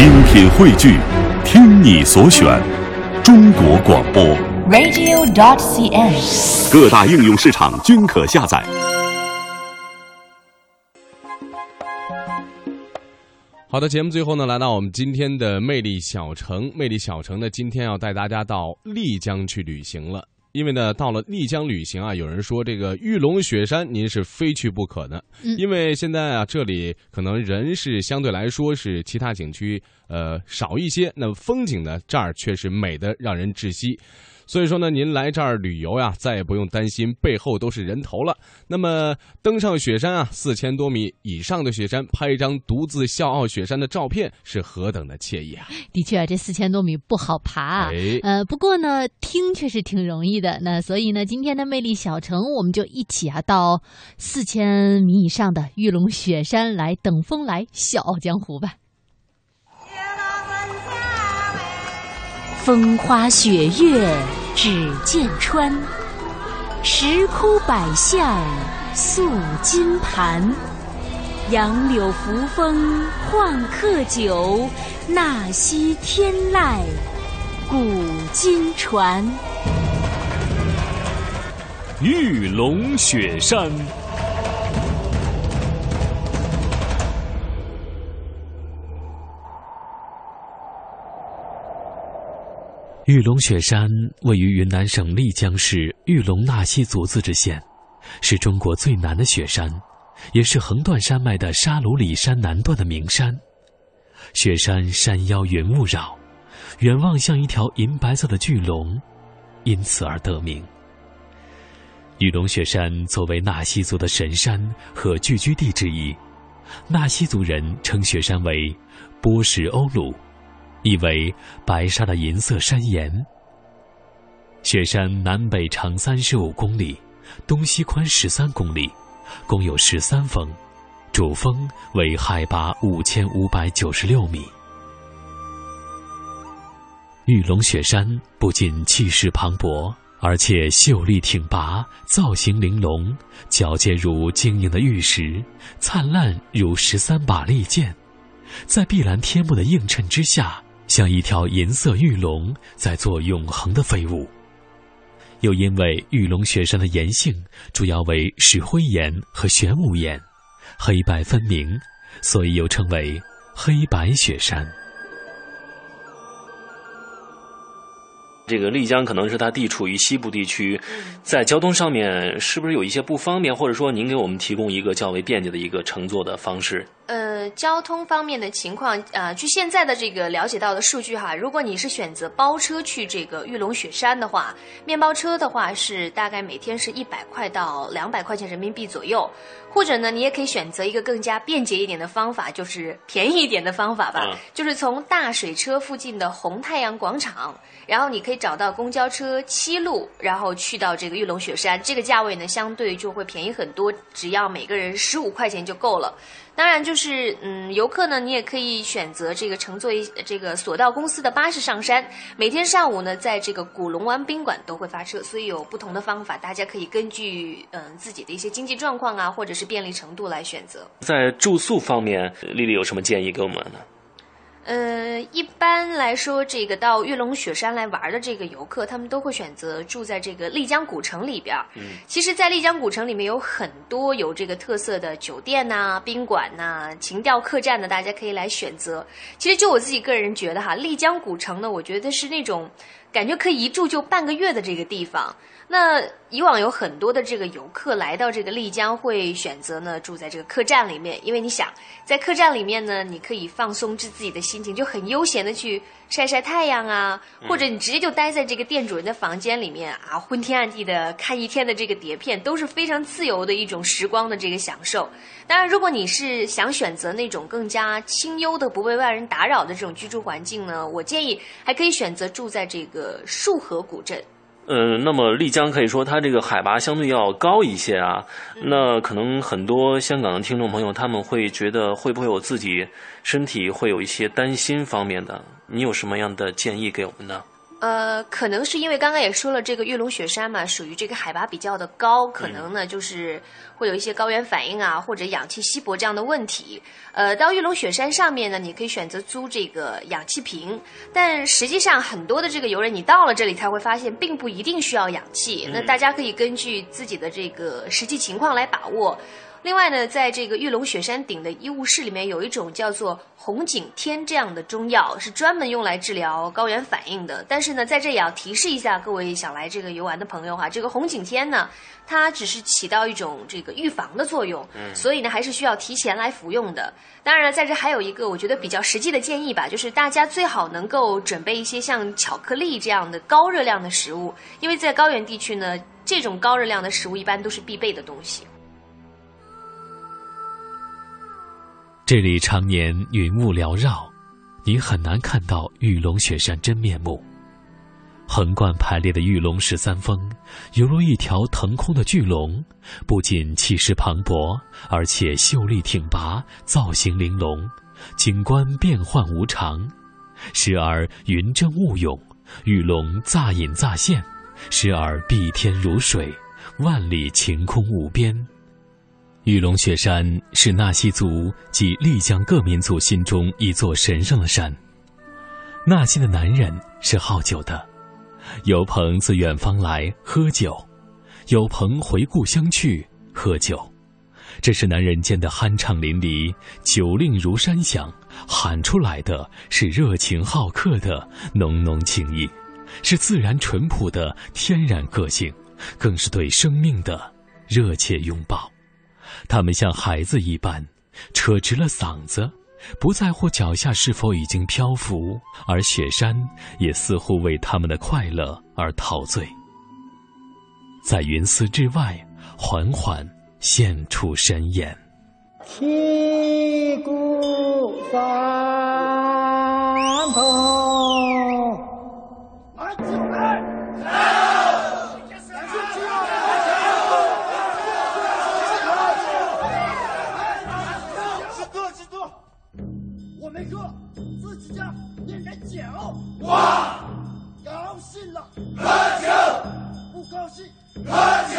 精品汇聚，听你所选，中国广播。radio.dot.cn，。各大应用市场均可下载。好的，节目最后呢，来到我们今天的魅力小城。魅力小城呢，今天要带大家到丽江去旅行了。因为呢，到了丽江旅行啊，有人说这个玉龙雪山您是非去不可的。嗯因为现在啊，这里可能人是相对来说是其他景区呃少一些，那风景呢这儿却是美的让人窒息。所以说呢，您来这儿旅游呀，再也不用担心背后都是人头了。那么登上雪山啊，四千多米以上的雪山，拍一张独自笑傲雪山的照片，是何等的惬意啊！的确啊，这四千多米不好爬啊。哎呃，不过呢，听却是挺容易的。那所以呢，今天的魅力小城，我们就一起啊，到四千米以上的玉龙雪山来等风来，笑傲江湖吧。风花雪月只见川，石窟百象塑金盘。杨柳扶风换客酒，纳西天籁古今传。玉龙雪山。玉龙雪山位于云南省丽江市玉龙纳西族自治县，是中国最南的雪山，也是横断山脉的沙鲁里山南段的名山。雪山山腰云雾绕，远望像一条银白色的巨龙，因此而得名。玉龙雪山作为纳西族的神山和聚居地之一，纳西族人称雪山为波什欧鲁。意为白沙的银色山岩。雪山南北长三十五公里，东西宽十三公里，共有十三峰，主峰为海拔五千五百九十六米。玉龙雪山不仅气势磅礴，而且秀丽挺拔，造型玲珑，皎洁如晶莹的玉石，灿烂如十三把利剑，在碧蓝天幕的映衬之下。像一条银色玉龙在做永恒的飞舞，又因为玉龙雪山的岩性主要为石灰岩和玄武岩，黑白分明，所以又称为黑白雪山。这个丽江可能是它地处于西部地区，在交通上面是不是有一些不方便，或者说您给我们提供一个较为便捷的一个乘坐的方式？呃，交通方面的情况，呃，据现在的这个了解到的数据哈，如果你是选择包车去这个玉龙雪山的话，面包车的话是大概每天是一百块到两百块钱人民币左右，或者呢，你也可以选择一个更加便捷一点的方法，就是便宜一点的方法吧，嗯就是从大水车附近的红太阳广场，然后你可以找到公交车七路，然后去到这个玉龙雪山，这个价位呢相对就会便宜很多，只要每个人十五块钱就够了。当然，就是嗯，游客呢，你也可以选择这个乘坐一这个索道公司的巴士上山。每天上午呢，在这个古龙湾宾馆都会发车，所以有不同的方法，大家可以根据嗯自己的一些经济状况啊，或者是便利程度来选择。在住宿方面，丽丽有什么建议给我们呢？呃，一般来说，这个到玉龙雪山来玩的这个游客，他们都会选择住在这个丽江古城里边。嗯，其实，在丽江古城里面有很多有这个特色的酒店呐、宾馆呐、情调客栈呢，大家可以来选择。其实，就我自己个人觉得哈，丽江古城呢，我觉得是那种感觉可以一住就半个月的这个地方。那以往有很多的这个游客来到这个丽江，会选择呢住在这个客栈里面，因为你想在客栈里面呢，你可以放松至自己的心情，就很悠闲的去晒晒太阳啊，或者你直接就待在这个店主人的房间里面啊，昏天暗地的看一天的这个碟片，都是非常自由的一种时光的这个享受。当然，如果你是想选择那种更加清幽的、不被外人打扰的这种居住环境呢，我建议还可以选择住在这个束河古镇。呃，那么丽江可以说它这个海拔相对要高一些啊。嗯那可能很多香港的听众朋友他们会觉得会不会我自己身体会有一些担心方面的？你有什么样的建议给我们呢？呃，可能是因为刚刚也说了，这个玉龙雪山嘛，属于这个海拔比较的高，可能呢就是会有一些高原反应啊，或者氧气稀薄这样的问题。呃，到玉龙雪山上面呢，你可以选择租这个氧气瓶，但实际上很多的这个游人，你到了这里才会发现，并不一定需要氧气。那大家可以根据自己的这个实际情况来把握。另外呢，在这个玉龙雪山顶的医务室里面，有一种叫做红景天这样的中药，是专门用来治疗高原反应的。但是呢，在这也要提示一下各位想来这个游玩的朋友哈，这个红景天呢，它只是起到一种这个预防的作用，嗯所以呢，还是需要提前来服用的。当然了，在这还有一个我觉得比较实际的建议吧，就是大家最好能够准备一些像巧克力这样的高热量的食物，因为在高原地区呢，这种高热量的食物一般都是必备的东西。这里常年云雾缭绕，你很难看到玉龙雪山真面目。横贯排列的玉龙十三峰，犹如一条腾空的巨龙，不仅气势磅礴，而且秀丽挺拔，造型玲珑，景观变幻无常。时而云蒸雾涌，玉龙乍隐乍现；时而碧天如水，万里晴空无边。玉龙雪山是纳西族及丽江各民族心中一座神圣的山。纳西的男人是好酒的，有朋自远方来喝酒，有朋回故乡去喝酒，这是男人间的酣畅淋漓，酒令如山响，喊出来的是热情好客的浓浓情意，是自然淳朴的天然个性，更是对生命的热切拥抱。他们像孩子一般，扯直了嗓子，不在乎脚下是否已经漂浮，而雪山也似乎为他们的快乐而陶醉，在云丝之外，缓缓现出神颜。七姑三喝酒；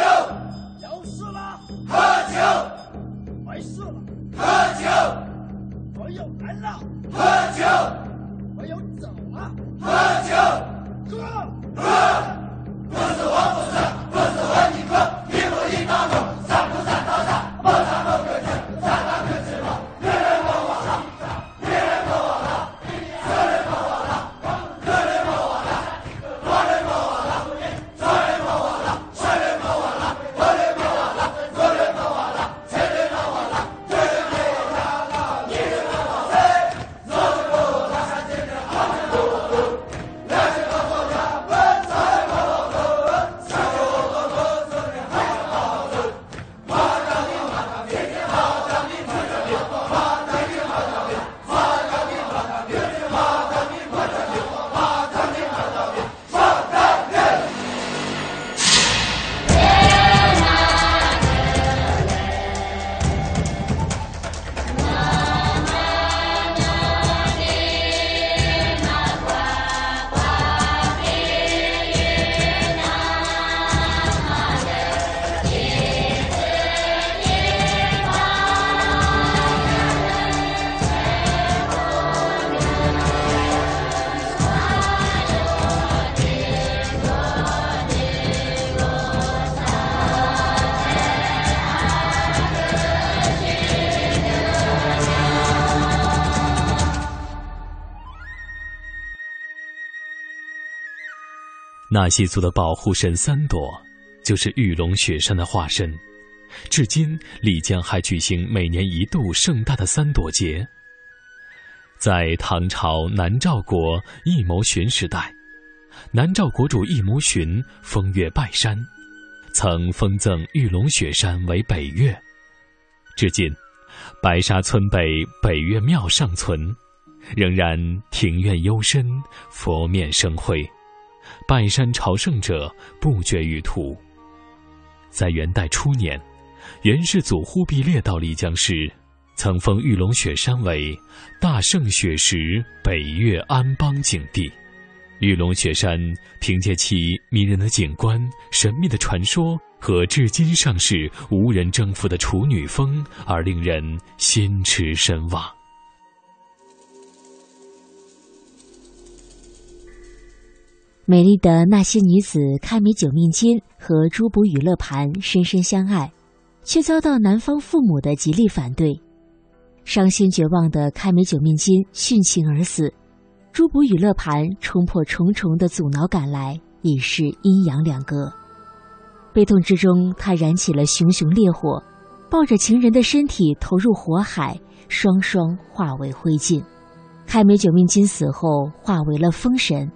有事了，喝酒；没事了，喝酒；朋友来了，喝酒；朋友走了，喝酒。喝，喝，纳西族的保护神三朵，就是玉龙雪山的化身。至今，丽江还举行每年一度盛大的三朵节。在唐朝南诏国义谋寻时代，南诏国主义谋寻封岳拜山，曾封赠玉龙雪山为北岳。至今，白沙村北北岳庙尚存，仍然庭院幽深，佛面生辉。拜山朝圣者不绝于途。在元代初年，元世祖忽必烈到丽江时，曾封玉龙雪山为大圣雪石北岳安邦景地。玉龙雪山凭借其迷人的景观、神秘的传说和至今尚是无人征服的处女峰，而令人心驰神往。美丽的纳西女子开美九命金和朱卜与乐盘深深相爱，却遭到男方父母的极力反对。伤心绝望的开美九命金殉情而死，朱卜与乐盘冲破重重的阻挠赶来，已是阴阳两隔。悲痛之中，他燃起了熊熊烈火，抱着情人的身体投入火海，双双化为灰烬。开美九命金死后化为了风神。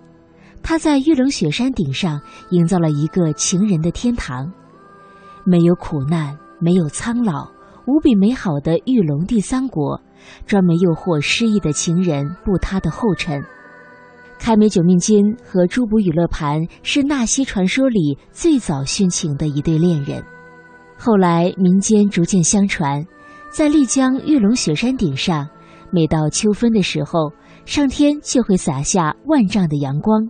他在玉龙雪山顶上营造了一个情人的天堂，没有苦难，没有苍老，无比美好的玉龙第三国，专门诱惑失意的情人步他的后尘。开美九命金和朱卜与乐盘是纳西传说里最早殉情的一对恋人，后来民间逐渐相传，在丽江玉龙雪山顶上，每到秋分的时候，上天就会洒下万丈的阳光。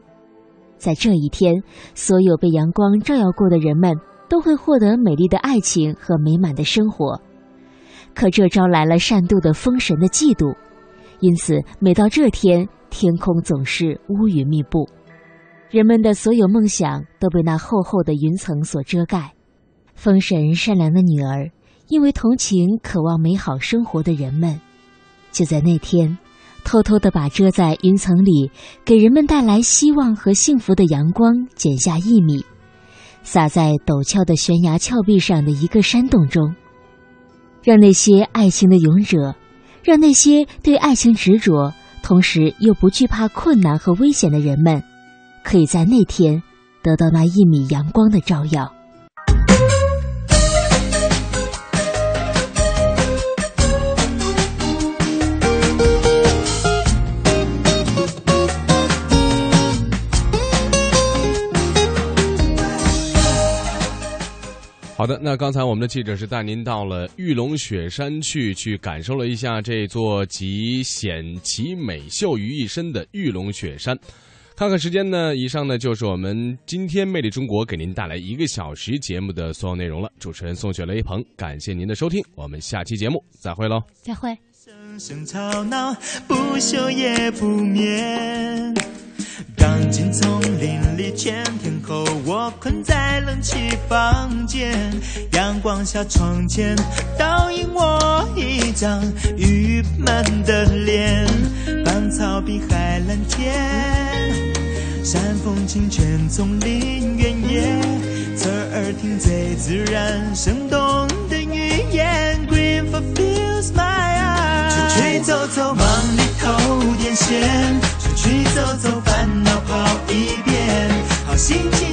在这一天，所有被阳光照耀过的人们都会获得美丽的爱情和美满的生活。可这招来了善妒的风神的嫉妒，因此每到这天，天空总是乌云密布，人们的所有梦想都被那厚厚的云层所遮盖。风神善良的女儿，因为同情渴望美好生活的人们，就在那天。偷偷的把遮在云层里，给人们带来希望和幸福的阳光剪下一米，洒在陡峭的悬崖峭壁上的一个山洞中，让那些爱情的勇者，让那些对爱情执着，同时又不惧怕困难和危险的人们，可以在那天得到那一米阳光的照耀。好的，那刚才我们的记者是带您到了玉龙雪山去，去感受了一下这座集险奇美秀于一身的玉龙雪山。看看时间呢，以上呢就是我们今天魅力中国给您带来一个小时节目的所有内容了。主持人宋雪雷鹏，感谢您的收听，我们下期节目再会喽，再会。刚进丛林里，前天后我困在冷气房间，阳光下窗前倒映我一张郁闷的脸。芳草碧海蓝天，山风清泉丛林原野，侧耳听最自然生动的语言。Green f o r fills my eyes，出去走走，忙里偷点闲。跑一遍好心情